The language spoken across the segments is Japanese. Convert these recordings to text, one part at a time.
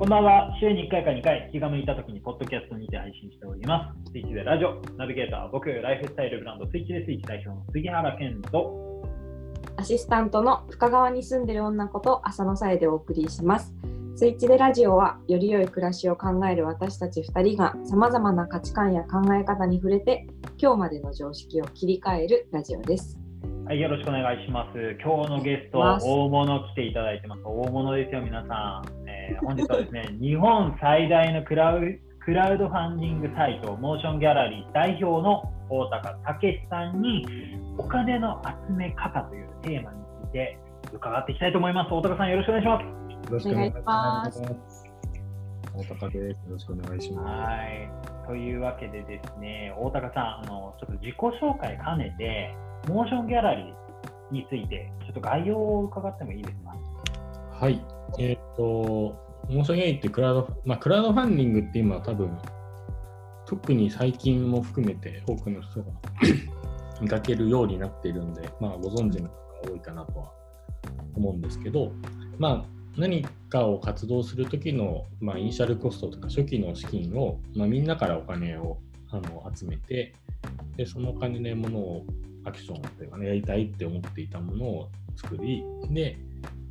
こんばんは。週に1回か2回、気が向いた時にポッドキャストにて配信しております。スイッチでラジオ、ナビゲーターは僕、ライフスタイルブランドスイッチでスイッチ代表の杉原健と、アシスタントの深川に住んでる女こと浅野さえでお送りします。スイッチでラジオはより良い暮らしを考える私たち2人がさまざまな価値観や考え方に触れて今日までの常識を切り替えるラジオです。はい、よろしくお願いします。今日のゲスト、大物来ていただいてます。大物ですよ、皆さん。えー本日はですね、日本最大のクラウクラウドファンディングサイト、モーションギャラリー代表の大高健志さんに、お金の集め方というテーマについて伺っていきたいと思います。大高さん、よろしくお願いします。よろしくお願いします。大高です。よろしくお願いしまはい。というわけでですね、大高さん、あのちょっと自己紹介兼ねて、モーションギャラリーについて、ちょっと概要を伺ってもいいですか？す。はい。えーっと、モーションゲイってクラウド、まあ、クラウドファンディングって今は多分、特に最近も含めて多くの人が 見かけるようになっているんで、まあ、ご存知の方が多いかなとは思うんですけど、まあ、何かを活動するときの、まあ、イニシャルコストとか初期の資金を、まあ、みんなからお金をあの集めてで、そのお金でものをアクションというかね、やりたいって思っていたものを作り、で、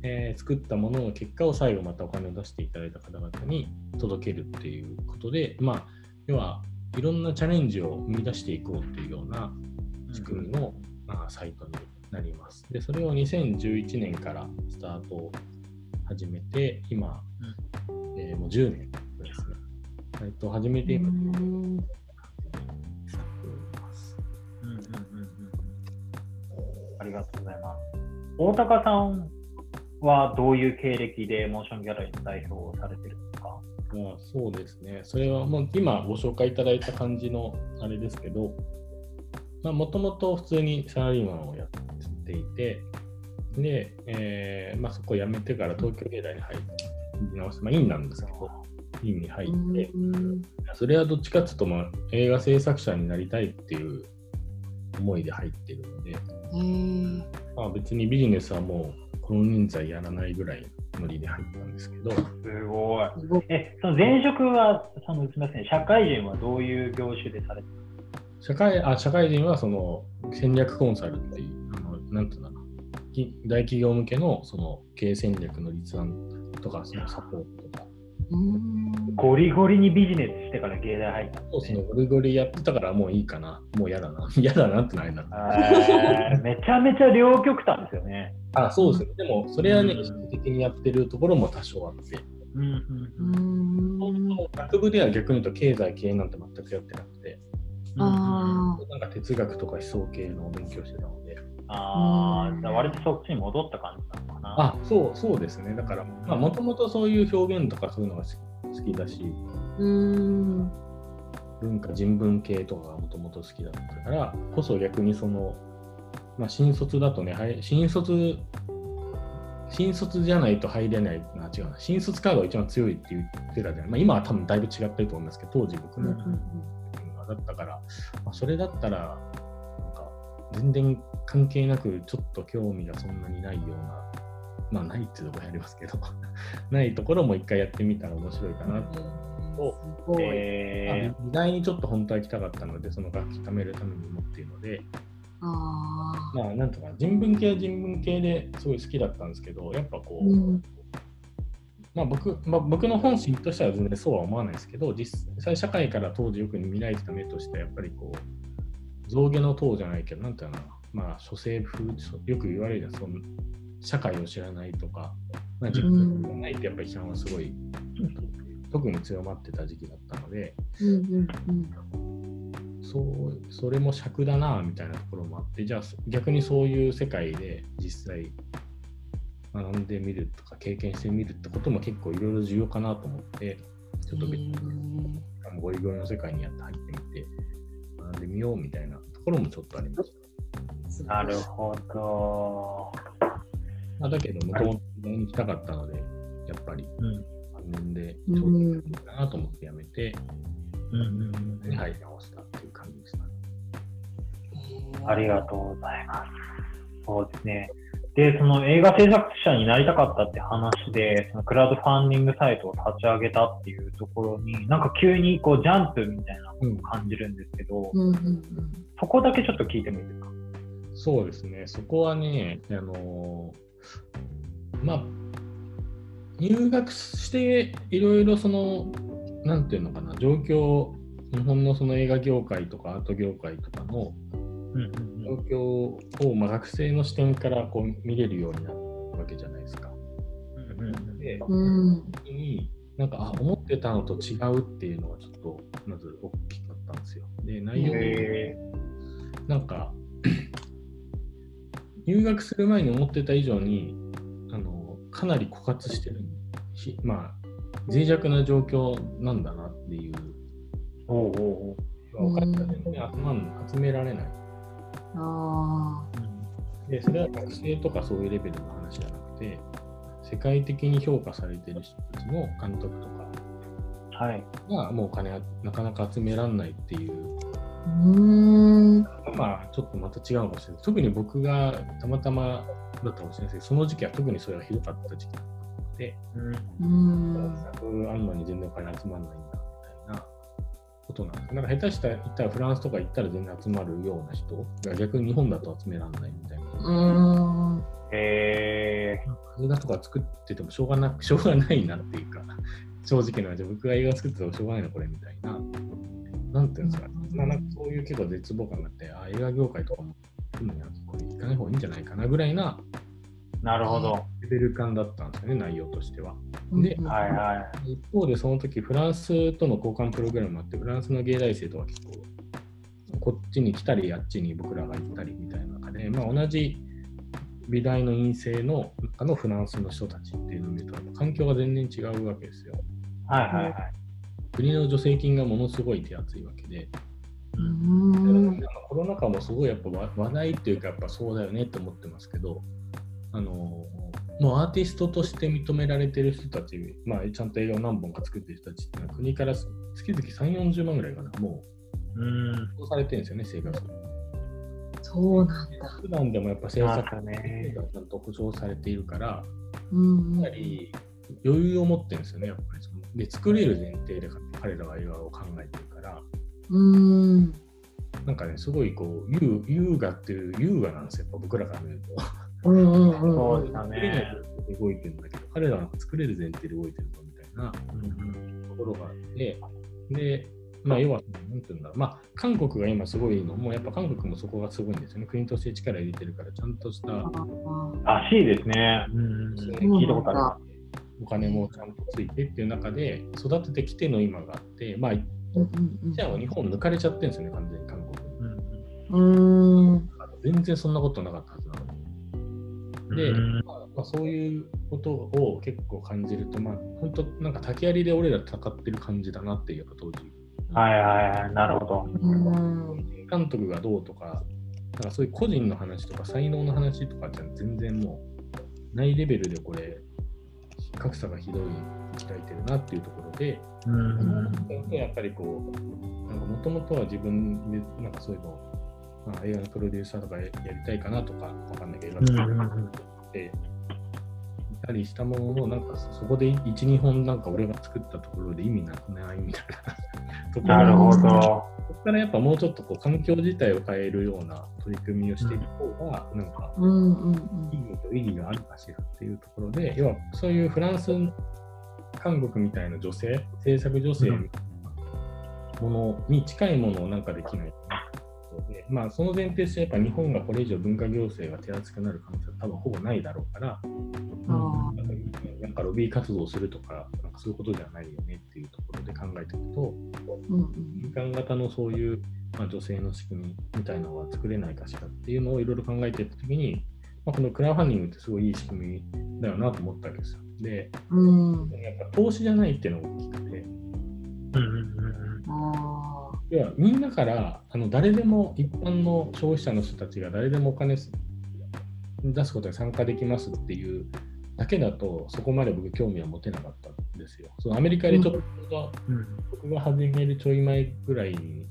えー作ったものの結果を最後またお金を出していただいた方々に届けるっていうことで、まあ、要はいろんなチャレンジを生み出していこうっていうような仕組みの、まあ、サイトになります。で、それを2011年からスタートを始めて、今、えーもう10年ですね。えっと、始めて今、ありがとうございます。大高さんはどういう経歴でモーションギャラリーの代表をされてるんですか？まあ、そうですね。それはもう今ご紹介いただいた感じのあれですけど、もともと普通にサラリーマンをやっていて、で、えーまあ、そこを辞めてから東京芸大に入り直して、まあ、院なんですけど、院に入って、それはどっちかっていうと、まあ、映画制作者になりたいっていう思いで入ってるので、まあ、別にビジネスはもうこの人数やらないぐらいのノリで入ったんですけど、すごい。え、その前職は、そのすみません、社会人はどういう業種でされて社会あ社会人はその戦略コンサルっていう、あのなんていうんだろうき大企業向けのその経営戦略の立案とか、そのサポートとか、ゴリゴリにビジネスしてから芸大入ったね。そうですね、ゴリゴリやってたからもういいかな、もう嫌だな、嫌だなってないな。えーめちゃめちゃ両極端ですよね。あ、そうですね、でもそれはね、うん意識的にやってるところも多少あって、うんうんうん学部では逆に言うと経済、経営なんて全くやってなくて、あなんか哲学とか思想系の勉強してたので、ああ、じゃあ割とそっちに戻った感じなのかな。あ、そう、そうですね、だから、まあ、もともとそういう表現とかそういうのが好き好きだし、うん。文化人文系とかがもともと好きだったからこそ逆にその、まあ、新卒だとねはい新卒新卒じゃないと入れないあ違うな。新卒カードが一番強いって言ってたじゃない、まあ、今は多分だいぶ違ってると思うんですけど当時僕のだったから、まあ、それだったらなんか全然関係なくちょっと興味がそんなにないようなまあないっていうところありますけど ないところも一回やってみたら面白いかなと。すごい。え美大にちょっと本当は行きたかったので、その楽器貯めるためにもっていうので、あまあ、なんとか人文系は人文系ですごい好きだったんですけど、やっぱこう、うん。まあ僕まあ、僕の本心としては全然そうは思わないですけど、実際社会から当時よく見られてた目としては、やっぱりこう、象牙の塔じゃないけど、なんていうのかな、まあ、諸生風、よく言われるじゃん、その社会を知らないとか、まあ、自分がないってやっぱり批判はすごい、特に強まってた時期だったので、そうそれも尺だなみたいなところもあってじゃあ逆にそういう世界で実際学んでみるとか経験してみるってことも結構いろいろ重要かなと思ってちょっと別にゴリゴリの世界にやって入ってみて学んでみようみたいなところもちょっとありましー、なるほど。た、まあ、だけどもともと行きたかったのでやっぱり。うん。3年でうん。ちょうどいいかなと思ってやめて、うんうんうん入り直したっていう感じでしたね。ありがとうございます。そうですね。で、その映画制作者になりたかったって話で、そのクラウドファンディングサイトを立ち上げたっていうところに、なんか急にこうジャンプみたいなことを感じるんですけど、うんうんうん。そこだけちょっと聞いてもいいですか？そうですね、そこはね、あのまあ、入学していろいろその、なんていうのかな、状況、日本のその映画業界とかアート業界とかの状況を、まあ、学生の視点からこう見れるようになるわけじゃないですか。で、うん時になんかあ思ってたのと違うっていうのがちょっとまず大きかったんですよ。で内容へなんか入学する前に思ってた以上にあのかなり枯渇してる。しまあ脆弱な状況なんだなっていう。おうおうおう。お金が全然集まん。集められない。あでそれは学生とかそういうレベルの話じゃなくて世界的に評価されてる人たちの監督とかはい。がもうお金がなかなか集められないっていうーうんまあちょっとまた違うかもしれない。特に僕がたまたまだったかもしれないですけど、その時期は特にそれがひどかった時期で、うんうん作あんのに全然お金集まらないんだみたいなことなんです。なんか下手したら行ったらフランスとか行ったら全然集まるような人が逆に日本だと集められないみたいな。うんへ映画とか作っててもしょうがなく、しょうがないなっていうか、正直な話、僕が映画作っててもしょうがないな、これみたいな。なんていうんですか、うんまあ、なんかそういう結構絶望感があって、あ映画業界とかも、今やこれ行かない方がいいんじゃないかなぐらいなーなるほど。レベル感だったんですよね、内容としては。でうんはいはい。一方で、その時フランスとの交換プログラムもあって、フランスの芸大生とか結構、こっちに来たり、あっちに僕らが行ったりみたいな中で、まあ、同じ美大の院生の中のフランスの人たちっていうのを見ると、環境が全然違うわけですよ。はいはいはい。国の助成金がものすごい手厚いわけで、うんコロナ禍もすごいやっぱ話話題っていうか、やっぱそうだよねって思ってますけど、あのもうアーティストとして認められてる人たち、まあ、ちゃんと映画を何本か作ってる人たちっていうのは国から月々3、40万ぐらいかな、もうん。う、そうされてるんですよね、生活。そうなんだ。普段でもやっぱ制ま作たね。がちゃんと保障されているから、うんやはり余裕を持ってるんですよね、やっぱりその。で、作れる前提で彼らは映画を考えてるから、うんなんかね、すごいこう、優優雅っていう、優雅なんですよ、やっぱ僕らから見ると。うんうんうんそうでした作れないね。で動いてるんだけど、彼らは作れる前提で動いてるのみたいなうんところがあって、で、まあ、要は、なんていうんだろう、まあ、韓国が今すごいのも、やっぱ韓国もそこがすごいんですよね。国として力入れてるから、ちゃんとしたらしいですね。うん。聞いたことあお金もちゃんとついてっていう中で、育ててきての今があって、まあ、じゃあ日本抜かれちゃってるんですよね、完全に韓国に。る。うんうん全然そんなことなかったはずなのに。で、うんまあまあ、そういうことを結構感じると、まあ、本当なんか竹槍で俺ら戦ってる感じだなっていう、やっぱ当時。はいはいはい。なるほど。うん監督がどうとか、なんかそういう個人の話とか才能の話とかじゃ全然もうないレベルでこれ、格差がひどい開いてるなっていうところで、うん。やっぱりこう、もともとは自分でなんかそういうのを、まあ、映画のプロデューサーとかややりたいかなとか、わかんないけど、映画うんうんたりしたものの、なんかそこで1、2本なんか俺が作ったところで意味なくないみたいなところなるほど。そこからやっぱもうちょっとこう環境自体を変えるような取り組みをしていく方が、なんかうんうん意味と意義があるかしらっていうところで、要はそういうフランス、韓国みたいな女性、制作女性みたいなものに近いものをなんかできないかなで、まあその前提としてやっぱ日本がこれ以上文化行政が手厚くなる可能性は多分ほぼないだろうから、あなんかロビー活動をするとか、なんかそういうことじゃないよねっていうところで考えていくと、民間型のそういう、まあ、女性の仕組みみたいなのが作れないかしらっていうのをいろいろ考えていったときに、まあ、このクラウドファンディングってすごいいい仕組みだよなと思ったわけですよ。で、うん。やっぱ投資じゃないっていうのが大きくて、あ要はみんなからあの誰でも一般の消費者の人たちが誰でもお金出すことに参加できますっていうだけだとそこまで僕興味は持てなかったんですよ。そのアメリカでちょっと、うんうん僕が始めるちょい前ぐらいに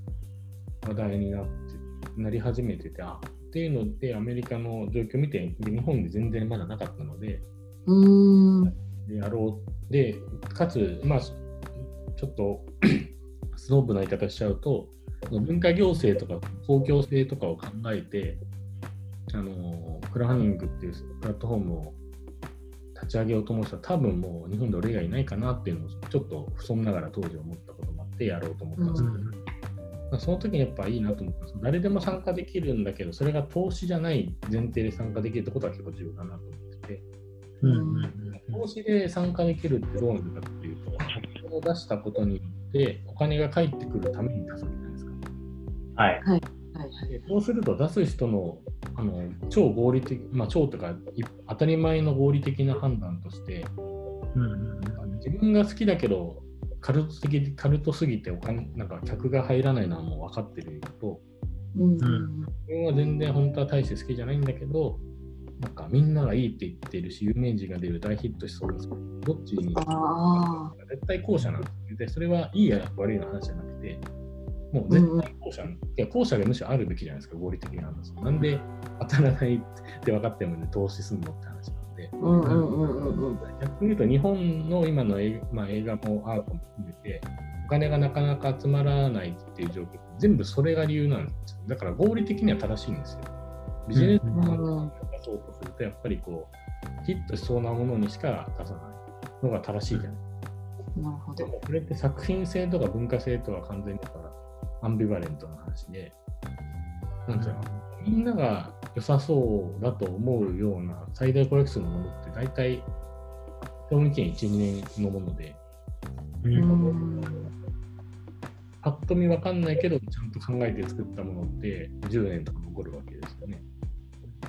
話題になってなり始めてて、あっていうので、アメリカの状況を見て、で日本で全然まだなかったので、うーん。やろう。で、かつ、まあ、ちょっとスノーブな言い方しちゃうと、文化行政とか公共性とかを考えて、あのクラウドファンディングっていうプラットフォームを立ち上げようと思う人は多分もう日本で俺がいないかなっていうのをちょっと不損ながら当時思ったこともあってやろうと思ったんですけど、うんまあその時にやっぱいいなと思ったんです。誰でも参加できるんだけどそれが投資じゃない前提で参加できるってことは結構重要だなと思ってて。うんうん投資で参加できるってどうなるかっていうとお金を出したことによってお金が返ってくるために出すわけじゃないですか。はい。はいはい。でそうすると出す人のあの超合理的、まあ、超とかい当たり前の合理的な判断としてうんうん自分が好きだけどカルト的カルトすぎてお金なんか客が入らないのはもう分かってるのとうん自分は全然本当は大して好きじゃないんだけどなんかみんながいいって言ってるし有名人が出る大ヒットしそうですどっちに。絶対後者なんですよ。でそれはいいや悪いの話じゃなくてもう絶対後者、いや後者がむしろあるべきじゃないですか合理的な話なんで当たらないって分かってもね投資するのって話なんで。うんうんうんうんうん。逆に言うと日本の今の映,、まあ、映画もアートも含めてお金がなかなか集まらないっていう状況全部それが理由なんですよ。だから合理的には正しいんですよ。ビジネスマンが出そうとするとやっぱりこうヒットしそうなものにしか出さないのが正しいじゃないなるほど。でもそれって作品性とか文化性とは完全にだからアンビバレントな話でなんていうのみんなが良さそうだと思うような最大公約数のものって大体賞味期限1、2年のもので、うんうん。パッと見わかんないけど、ちゃんと考えて作ったものって10年とか残るわけですよね。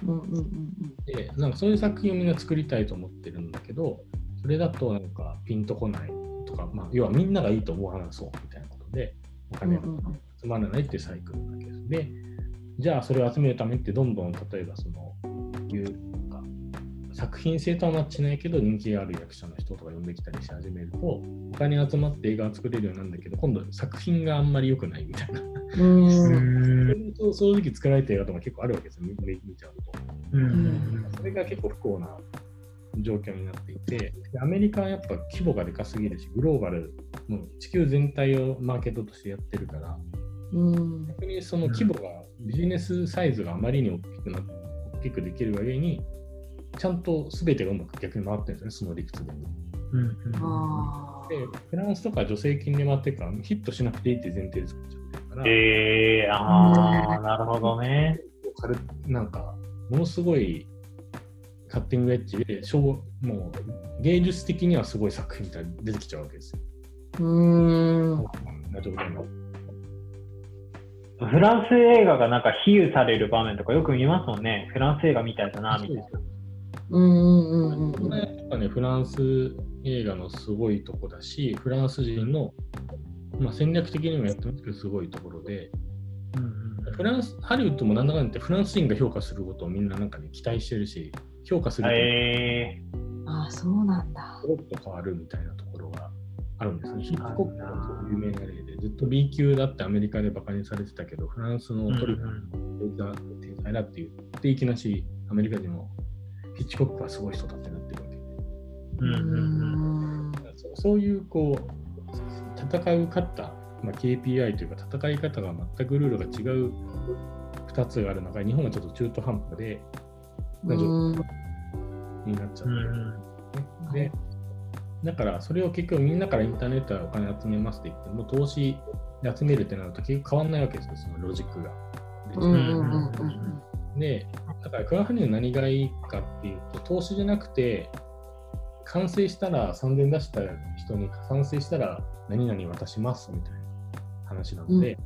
うんうんうんで、なんかそういう作品をみんな作りたいと思ってるんだけど、それだとなんかピンとこないとか、まあ、要はみんながいいと思わなそうみたいなことで、おうん。金が集まらないっていうサイクルなわけです。で、じゃあそれを集めるためってどんどん例えばそのいうか作品性とはマッチしないけど人気がある役者の人とか呼んできたりし始めるとお金集まって映画を作れるようになるんだけど今度作品があんまり良くないみたいなうん。そうそういう時作られた映画とか結構あるわけですよ。見ちゃうと。うん。それが結構不幸な状況になっていてでアメリカはやっぱ規模がでかすぎるしグローバルの地球全体をマーケットとしてやってるからうん。逆にその規模が、ビジネスサイズがあまりに大きくな大きくできるがゆえに、ちゃんと全てがうまく逆に回ってるんですよね、その理屈で。うん。あで、フランスとか助成金で回ってるから、ヒットしなくていいって前提で作っちゃってるから、えー、ああ、なるほどね。軽なんか、ものすごいカッティングエッジで、しょうもう芸術的にはすごい作品みたいに出てきちゃうわけですよ。ーうん。な状態のフランス映画がなんか比喩される場面とかよく見ますもんね。フランス映画みたいだな、みたいな。うんうんうんうんこれやっぱね、フランス映画のすごいとこだし、フランス人の、まあ、戦略的にもやってますけど、すごいところで、フランス、ハリウッドもなんだかんだ言ってフランス人が評価することをみんななんかね、期待してるし、評価するとえああ、そうなんだコ。ロッと変わるみたいなところがあるんですね。ヒッチコックがそう有名な例で、ずっと B 級だってアメリカでバカにされてたけど、フランスのー、トリガーの天才だって言って、いきなしアメリカ人もヒッチコックはすごい人だってなってるわけで。うんうんうん。ん。そうそういうこう戦う勝った、まあ、KPI というか戦い方が全くルールが違う2つがある中日本はちょっと中途半端でな状になっちゃってる、うん。ね。でだからそれを結局みんなからインターネットでお金集めますって言っても投資で集めるってなると結局変わんないわけですよそのロジックが。で、だからクラファンディング何がいいかっていうと、投資じゃなくて、完成したら3000出した人に完成したら何々渡しますみたいな話なので、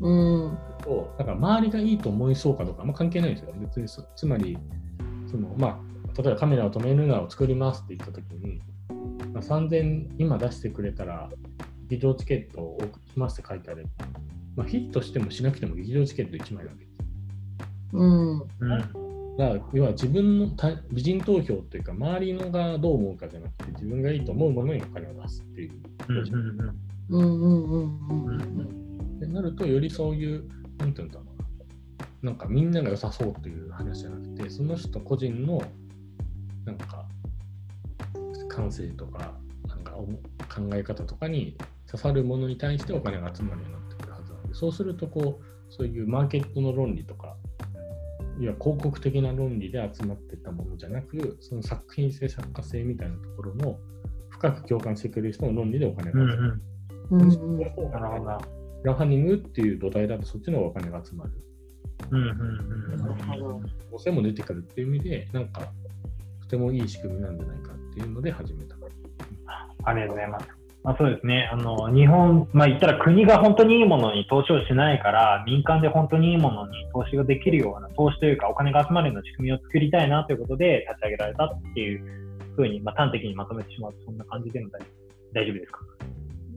うん。とだから周りがいいと思いそうかどうかあんま関係ないんですよ。ね。別にそつまり、そのまあ、例えばカメラを止めるのを作りますって言ったときに、まあ、3000今出してくれたら劇場チケットをお送りしますって書いてあれば、まあ、ヒットしてもしなくても劇場チケット1枚なわけ。です。うん。うんだから要は自分の美人投票っていうか周りのがどう思うかじゃなくて自分がいいと思うものにお金を出すっていううん。うんうん。うんうん。うんってなるとよりそういうなん。ていうん。だろうなんかみんなが良さそうという話じゃなくて、その人個人のなん。か感性とかなん。か考え方とかに刺さるものに対してお金が集まるようになってくるはずなので、そうするとこう、そういうマーケットの論理とか、いや広告的な論理で集まってたものじゃなく、その作品性、作家性みたいなところの深く共感してくれる人の論理でお金が集まる。うんうんなるほど。クラウドファングっていう土台だとそっちのお金が集まる。うんうんうんなるほど補正も出てくるっていう意味で、なんかとてもいい仕組みなんじゃないかっていうので始めた。ありがとうございます。まあ、そうですね。あの、日本、まあ言ったら国が本当にいいものに投資をしないから、民間で本当にいいものに投資ができるような、投資というかお金が集まるような仕組みを作りたいなということで立ち上げられたっていうふうに、まあ端的にまとめてしまうと、そんな感じでも大大丈夫ですか？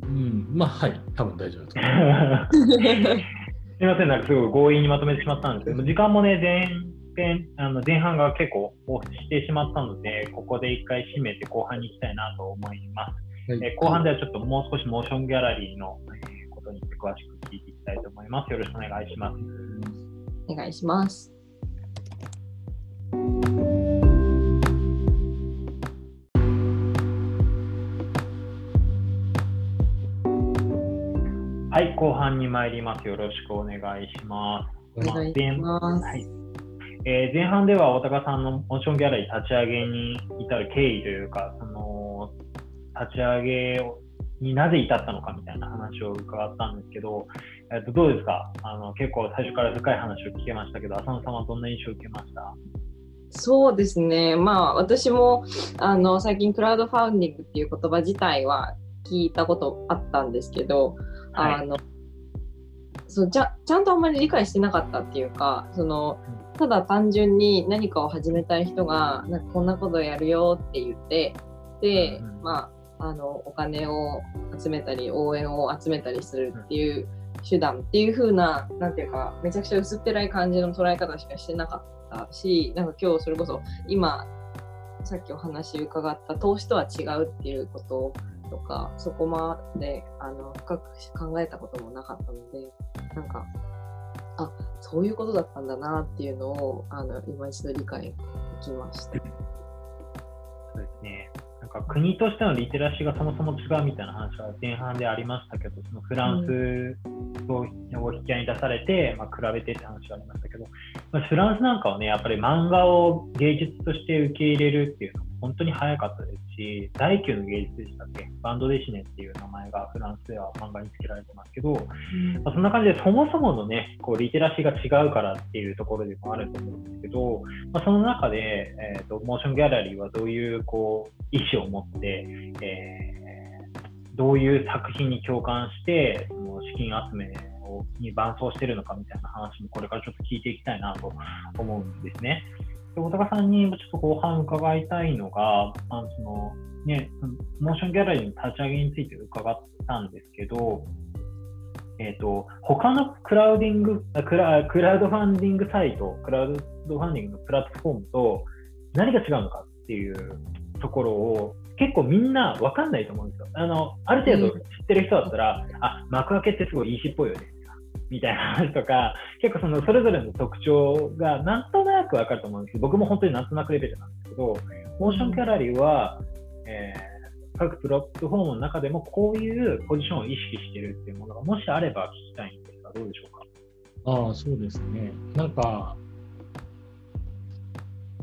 うん、まあはい、多分大丈夫だと思う。すみません、なんかすごい強引にまとめてしまったんですけど、時間もね、前編、あの前半が結構押してしまったので、ここで一回締めて後半に行きたいなと思います。はいえー後半ではちょっともう少しモーションギャラリーの、えーことについて詳しく聞いていきたいと思います。よろしくお願いします。お願いします。はい、後半に参ります。よろしくお願いします。お願いします。はいえー前半では大高さんのモーションギャラリー立ち上げに至る経緯というか、その立ち上げをになぜ至ったのかみたいな話を伺ったんですけど、えっとどうですか？あの結構最初から深い話を聞けましたけど、浅野さんはどんな印象を受けました？そうですね、まあ私もあの最近クラウドファンディングっていう言葉自体は聞いたことあったんですけど、はい。あのそうじゃちゃんとあんまり理解してなかったっていうかそのただ単純に何かを始めたい人がなんかこんなことやるよって言ってで、うん。まあ、あのお金を集めたり応援を集めたりするっていう手段っていう風ななんていうかめちゃくちゃ薄っぺらい感じの捉え方しかしてなかったしなんか今日それこそ今さっきお話伺った投資とは違うっていうこととかそこまであの深く考えたこともなかったのでなんかあそういうことだったんだなっていうのをあの今一度理解できました。そうですね。か国としてのリテラシーがそもそも違うみたいな話は前半でありましたけど、そのフランスを引き合いに出されて、まあ、比べてって話がありましたけど、まあ、フランスなんかはね、やっぱり漫画を芸術として受け入れるっていうの本当に早かったですし、第9の芸術でしたっけ？バンドデシネっていう名前がフランスでは漫画に付けられてますけど、まあ、そんな感じでそもそものね、こうリテラシーが違うからっていうところでもあると思うんですけど、まあ、その中で、えーと、モーションギャラリーはどういうこう意思を持って、えーどういう作品に共感して、その資金集めをに伴走してるのかみたいな話もこれからちょっと聞いていきたいなと思うんですね。大高さんにちょっと後半伺いたいのが、あのそのね、モーションギャラリーの立ち上げについて伺ったんですけど、えーと、他のクラウディングクラクラウドファンディングサイト、クラウドファンディングのプラットフォームと何が違うのかっていうところを結構みんな分かんないと思うんですよ。あのある程度知ってる人だったら、あ幕開けってすごい EC っぽいよねみたいな話とか、結構そのそれぞれの特徴がなんとなく分かると思うんですけど、僕も本当になんとなくレベルなんですけど、モーションギャラリーは、えー各プラットフォームの中でもこういうポジションを意識してるっていうものがもしあれば聞きたいんですが、どうでしょうか？ああ、そうですね。なんか、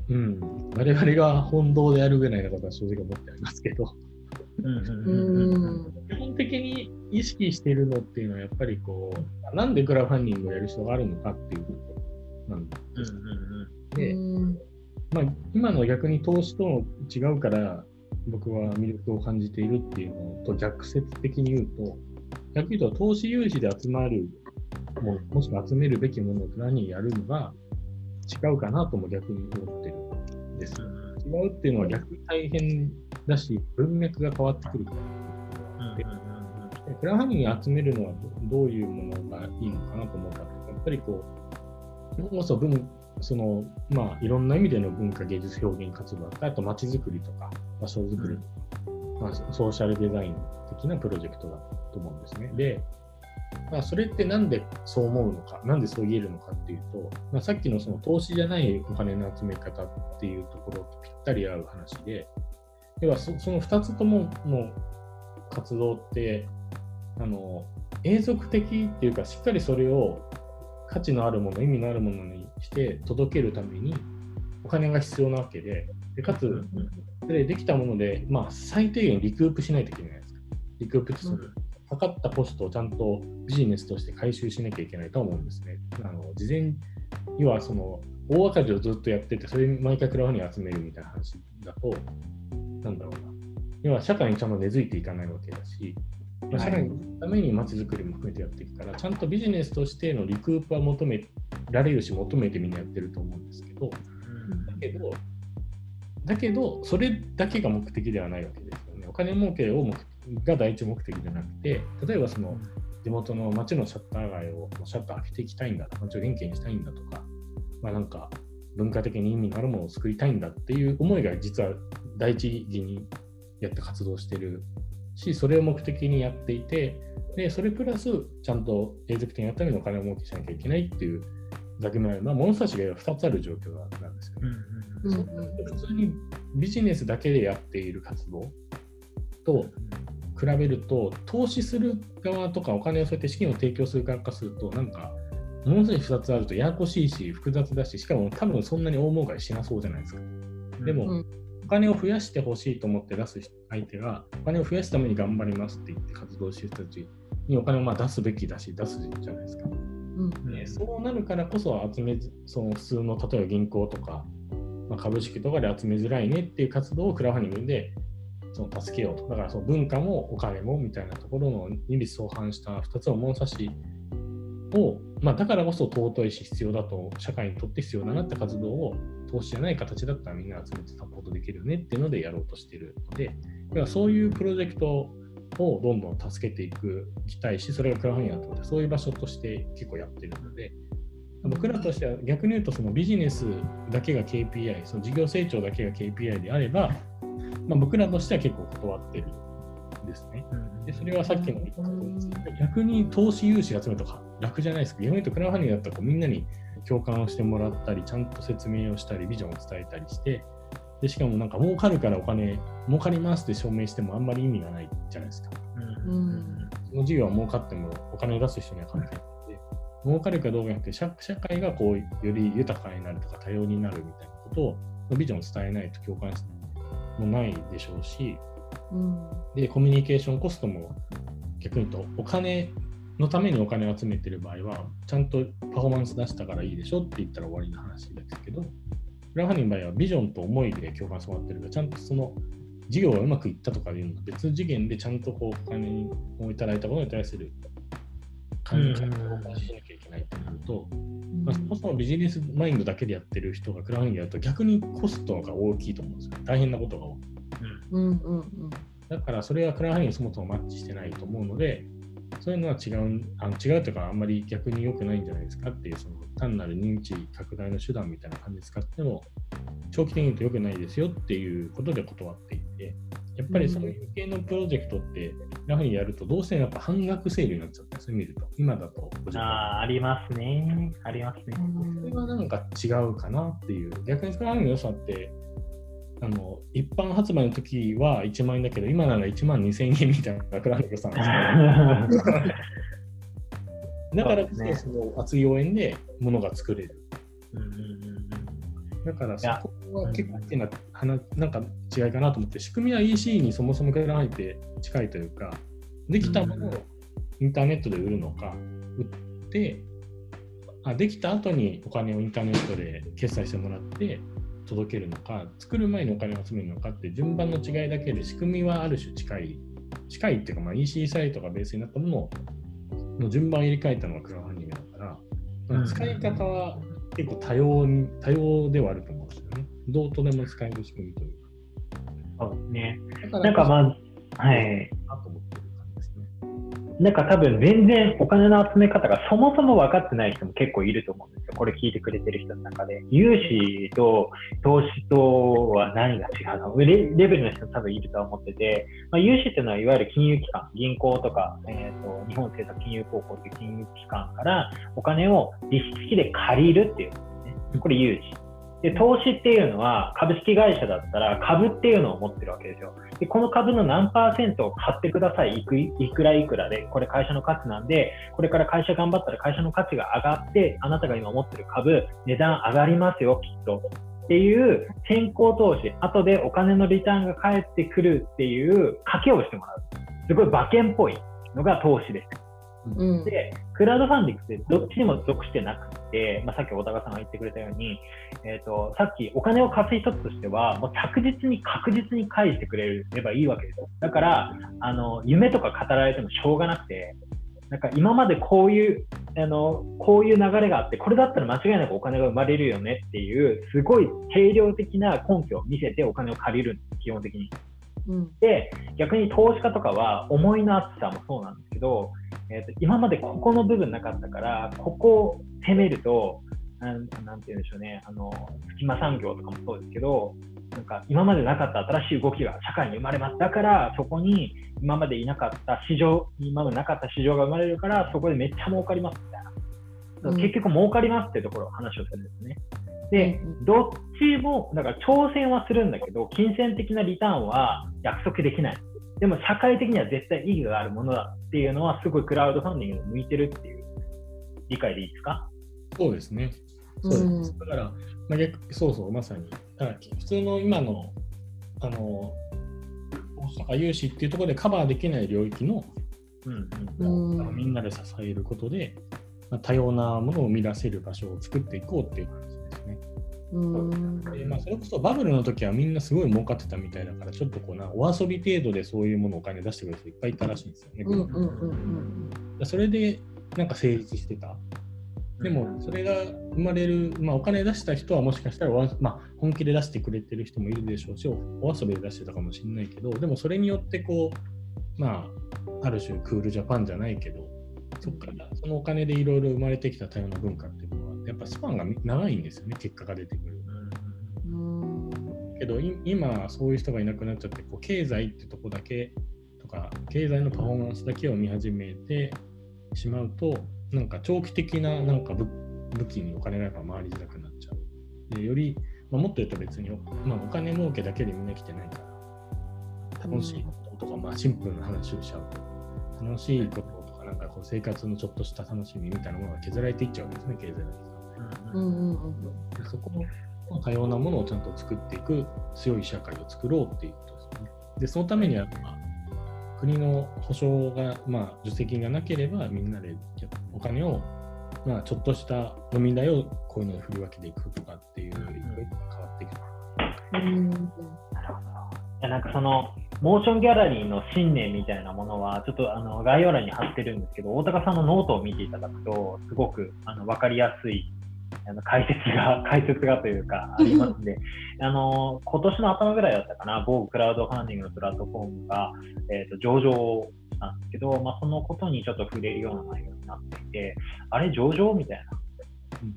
うん、我々が本堂でやるぐらいのことは正直思ってありますけど、基本的に意識しているのっていうのは、やっぱりこう、なんでクラウドファンディングをやる人があるのかっていうことなんです。で、うんまあ、今の逆に投資との違うから、僕は魅力を感じているっていうのと逆説的に言うと、逆に言うと投資融資で集まるもの、もしくは集めるべきものを何やるのが違うかなとも逆に思ってるんです。違うっていうのは逆に大変だし、文脈が変わってくるから。でクラウドファンディングに集めるのはどどういうものがいいのかなと思ったら、やっぱりこう、それこそ文その、まあ、いろんな意味での文化芸術表現活動だったり、あと街づくりとか、場所づくりとか、まあ、ソーシャルデザイン的なプロジェクトだと思うんですね。で、まあ、それってなんでそう思うのか、なんでそう言えるのかっていうと、まあ、さっきのその投資じゃないお金の集め方っていうところとぴったり合う話で、要はそその2つともの活動ってあの永続的っていうかしっかりそれを価値のあるもの意味のあるものにして届けるためにお金が必要なわけででかつそれできたもので、まあ、最低限リクープしないといけないですか。リクープってそのかかったコストをちゃんとビジネスとして回収しなきゃいけないと思うんですね。あの事前要はその大赤字をずっとやってて、それ毎回クラウドに集めるみたいな話だと、なんだろうな。要は社会にちゃんと根付いていかないわけだし、まあ、社会のためにまちづくりも含めてやっていくから、ちゃんとビジネスとしてのリクープは求められるし、求めてみんなやってると思うんですけど、だけど、だけど、それだけが目的ではないわけですよね。お金儲けを目が第一目的じゃなくて、例えばその地元の町のシャッター街をシャッター開けていきたいんだ、町を元気にしたいんだとか、まあ、なんか文化的に意味のあるものを作りたいんだっていう思いが実は第一義にやって活動してるし、それを目的にやっていて、でそれプラスちゃんと永続的にやっためにお金を儲けしなきゃいけないっていうだけの、まあ、物差しが2つある状況なんですよね。うんうん、普通にビジネスだけでやっている活動と比べると、投資する側とかお金をそうやって資金を提供する側からすると、なんか、ものすごい2つあるとややこしいし、複雑だし、しかも多分そんなに大儲かりしなそうじゃないですか。でも、うん、お金を増やしてほしいと思って出す相手が、お金を増やすために頑張りますって言って活動してる人たちにお金をまあ出すべきだし、出すじゃないですか。うん、そうなるからこそ集めその普通の例えば銀行とか、まあ、株式とかで集めづらいねっていう活動をクラファンディングでその助けようと。だからその文化もお金もみたいなところの二律相反した2つの物差しを、まあ、だからこそ尊いし必要だと、社会にとって必要だなって活動を投資じゃない形だったらみんな集めてサポートできるよねっていうのでやろうとしてるので、だからそういうプロジェクトをどんどん助けていくきたいし、それがクラファンディングだと思って、そういう場所として結構やってるので、僕らとしては逆に言うとそのビジネスだけが KPI、その事業成長だけが KPI であれば、まあ、僕らとしては結構断ってるんですね。でそれはさっきの言ったことです逆に投資融資集めとか楽じゃないですか。逆に言うとクラウドファンディングだったらこうみんなに共感をしてもらったり、ちゃんと説明をしたり、ビジョンを伝えたりして、でしかもなんか儲かるからお金、儲かりますって証明してもあんまり意味がないじゃないですか。うん、その事業は儲かってもお金を出す人には関係ないので、儲かるかどうかによって社会がこうより豊かになるとか多様になるみたいなことをビジョンを伝えないと共感してもないでしょうし、うん、でコミュニケーションコストも逆に言うとお金のためにお金を集めてる場合はちゃんとパフォーマンス出したからいいでしょって言ったら終わりの話ですけどクラファンディングの場合はビジョンと思いで共感してもらってるからちゃんとその事業がうまくいったとかいうの別次元でちゃんとこうお金をいただいたことに対する考え方をしなきゃいけないとなると、まあ、そもそもビジネスマインドだけでやってる人がクラウドファンディングやると逆にコストが大きいと思うんですよ。大変なことが多い。うん。うん。うん、だからそれはクラウドファンディングそもそもマッチしてないと思うので、そういうのは違う、あの違うというかあんまり逆に良くないんじゃないですかっていう、その単なる認知拡大の手段みたいな感じで使っても、長期的に言うと良くないですよっていうことで断っていて、やっぱりそういう系のプロジェクトって、ラフにやると、どうしてもやっぱ半額セールになっちゃったんですよ、見ると。今だとああ、ありますね。ありますね。それはなんか違うかなっていう。逆にその良さって、あの一般発売の時は1万円だけど、今なら1万2000円みたいなクラウド予算だからこそ、その熱い応援で物が作れる。だからそこは結構大きななんか違いかなと思って、仕組みは EC にそもそもから入って近いというか、できたものをインターネットで売るのか、売って、あできた後にお金をインターネットで決済してもらって届けるのか、作る前にお金を集めるのかって順番の違いだけで仕組みはある種近い、近いっていうか、まあ、EC サイトがベースになったものの順番を入れ替えたのがクラウドファンディングだから、まあ、使い方は結構多様に多様ではあると思うんですよね。どうとでも使える仕組みというか。そうですね。なんかまあ、はい。な。んか多分全然お金の集め方がそもそも分かってない人も結構いると思うんですよ。これ聞いてくれてる人の中で。融資と投資とは何が違うのレレベルの人多分いるとは思ってて、まあ、融資っていうのはいわゆる金融機関、銀行とか、えーと、日本政策金融高校っていう金融機関からお金を利子付きで借りるっていうことですね。これ融資。で、投資っていうのは株式会社だったら株っていうのを持ってるわけですよ。で、この株の何パーセントを買ってください。いくいくらいくらで、これ会社の価値なんで、これから会社頑張ったら会社の価値が上がって、あなたが今持ってる株、値段上がりますよ、きっと。っていう先行投資、後でお金のリターンが返ってくるっていう賭けをしてもらう。すごい馬券っぽいのが投資です。うん、で、クラウドファンディングってどっちにも属してなくて、まあ、さっき小高さんが言ってくれたように、えーと、さっきお金を貸す一つとしては、もう着実に確実に返してくれればいいわけですよ。だから、あの夢とか語られてもしょうがなくて、なんか今までこういうあのこういう流れがあってこれだったら間違いなくお金が生まれるよねっていうすごい定量的な根拠を見せてお金を借りるんです基本的に。うん、で逆に投資家とかは思いの厚さもそうなんですけどえーと、今までここの部分なかったから、ここを攻めると、なんなんて言うんでしょうね、あの隙間産業とかもそうですけど、なんか今までなかった新しい動きが社会に生まれます。だから、そこに今までいなかった市場、今までなかった市場が生まれるから、そこでめっちゃ儲かりますみたいな。うん、結局儲かりますってところを話をするんですね。で、どっちも、だから挑戦はするんだけど、金銭的なリターンは約束できない。でも社会的には絶対意義があるものだっていうのは、すごいクラウドファンディングに向いてるっていう理解でいいですか？そうですね。そうです。だから、まあ、逆そうそう、まさに。普通の今の、あの、融資っていうところでカバーできない領域の、うんうん、みんなで支えることで、まあ、多様なものを生み出せる場所を作っていこうっていう感じですね。うんでまあ、それこそバブルの時はみんなすごい儲かってたみたいだからちょっとこうなお遊び程度でそういうものをお金出してくれる人いっぱいいたらしいんですよね。それでなんか成立してた。でもそれが生まれる、まあ、お金出した人はもしかしたら、まあ、本気で出してくれてる人もいるでしょうしお遊びで出してたかもしれないけどでもそれによってこうまあある種クールジャパンじゃないけどそっからそのお金でいろいろ生まれてきた多様な文化っていうのはやっぱスパンが長いんですよね、結果が出てくる。けど今そういう人がいなくなっちゃってこう経済ってとこだけとか経済のパフォーマンスだけを見始めてしまうとなんか長期的ななんか武器にお金が回りづらくなっちゃう。でより、まあ、もっと言うと別に、まあ、お金儲けだけでみんな来てないから楽しいこととか、まあ、シンプルな話をしちゃうと楽しいこととかなんかこう生活のちょっとした楽しみみたいなものが削られていっちゃうんですね経済学そこの多様なものをちゃんと作っていく強い社会を作ろうっていうことですね。で、そのためには、まあ、国の保証が、まあ、助成金がなければ、みんなでお金を、まあ、ちょっとした飲み代をこういうのに振り分けていくとかっていう、変わっていく。うんなるほど。いやなんかそのモーションギャラリーの信念みたいなものは、ちょっとあの概要欄に貼ってるんですけど、大高さんのノートを見ていただくと、すごくあの分かりやすいあの解説が、解説がというか、ありますんで、あの、今年の頭ぐらいだったかな、某クラウドファンディングのプラットフォームが、えっ、ー、と、上場なんですけど、まあ、そのことにちょっと触れるような内容になっていて、あれ、上場みたいな。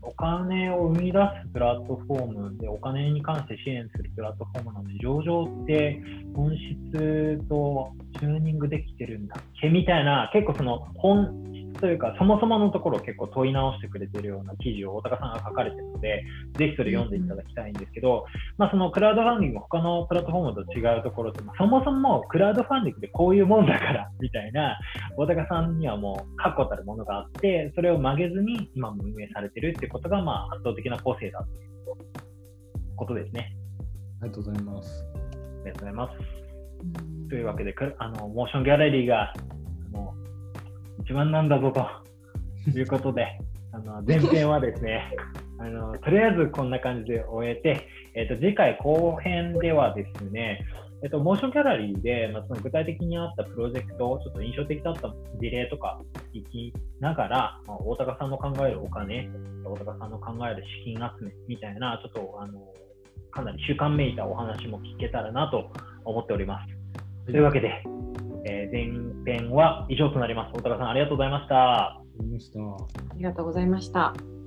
お金を生み出すプラットフォームで、お金に関して支援するプラットフォームなので、上場って本質とチューニングできてるんだっけみたいな、結構その本質というか、そもそものところを結構問い直してくれてるような記事を大高さんが書かれてるので、ぜひそれ読んでいただきたいんですけど、まあ、そのクラウドファンディング、他のプラットフォームと違うところって、そもそもクラウドファンディングってこういうもんだからみたいな、大高さんにはもう確固たるものがあって、それを曲げずに今も運営されてるってことが、まあ、圧倒的な個性だっていうことですね。ありがとうございます。ありがとうございます。というわけで、あのモーションギャラリーが一番なんだぞと いうことで、あの前編はですね あの、とりあえずこんな感じで終えて、えーと、次回後編ではですね、えっと、モーションギャラリーで、まあ、その具体的にあったプロジェクト、ちょっと印象的だった事例とか聞きながら、まあ、大高さんの考えるお金、大高さんの考える資金集めみたいな、ちょっとあのかなり習慣めいたお話も聞けたらなと思っております。というわけで、えー前編は以上となります。大高さん、ありがとうございました。ありました。ありがとうございました。